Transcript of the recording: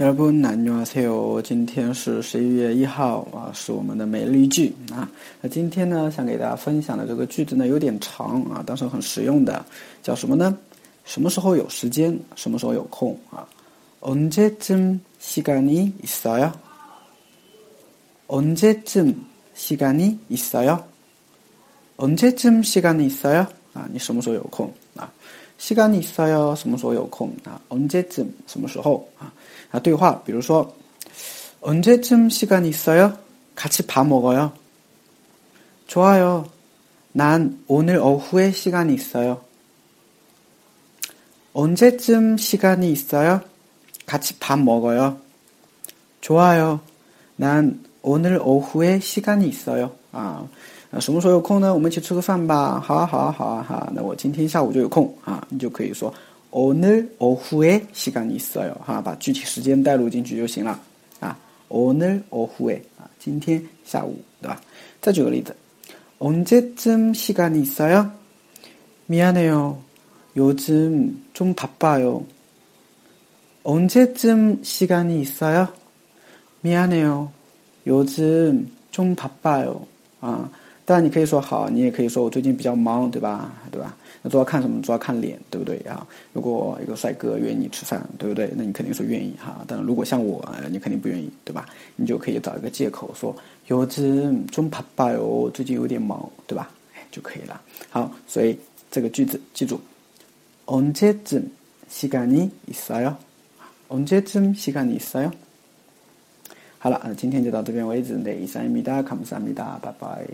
여러분 안녕하세요. 今天是十一月一号啊，是我们的每日一句啊。那今天呢，想给大家分享的这个句子呢有点长啊，但是很实用的，叫什么呢？什么时候有时间？什么时候有空啊？언제쯤시간이있어 요？ 언제쯤시간이있어 요？ 언제쯤시간이있어 요？ 啊，你什么时候有空啊？ 시간이있어 요？ 什么时候有空啊？언제쯤什么时候啊？啊，对话，比如说，언제쯤시간있어 요？ 같이밥먹어 요？ 좋아 요， 난오늘오후에시간이있어 요。 언제쯤시간이있어 요？ 같이밥먹어 요。 좋아 요， 난오늘오후에시간이있어 요。 啊，什么时候有空呢？我们一起吃个饭吧。好啊，好啊，好啊，哈。那我今天下午就有空啊，你就可以说。오늘오후에시간이있어 요， 哈，把具体时间带入进去就行了啊。오늘오후에啊，今天下午，对吧？再举个例子，언제쯤시간이있어 요？ 미안해 요， 요즘좀바빠 요。 언제쯤시간이있어 요？ 미안해 요， 요즘좀바빠 요。 啊，当然你可以说好，你也可以说我最近比较忙，对吧？对吧？那主要看什么？主要看脸，对不对啊？如果一个帅哥约你吃饭，对不对？那你肯定说愿意哈。但如果像我，你肯定不愿意，对吧？你就可以找一个借口说有只中怕爸哟，最近有点忙，对吧？哎，就可以了。好，所以这个句子记住，언제쯤시간이있어 요？ 언제쯤시간이있어 요？ 好了，那今天就到这边为止。那以，阿弥达，卡萨阿弥达，拜拜。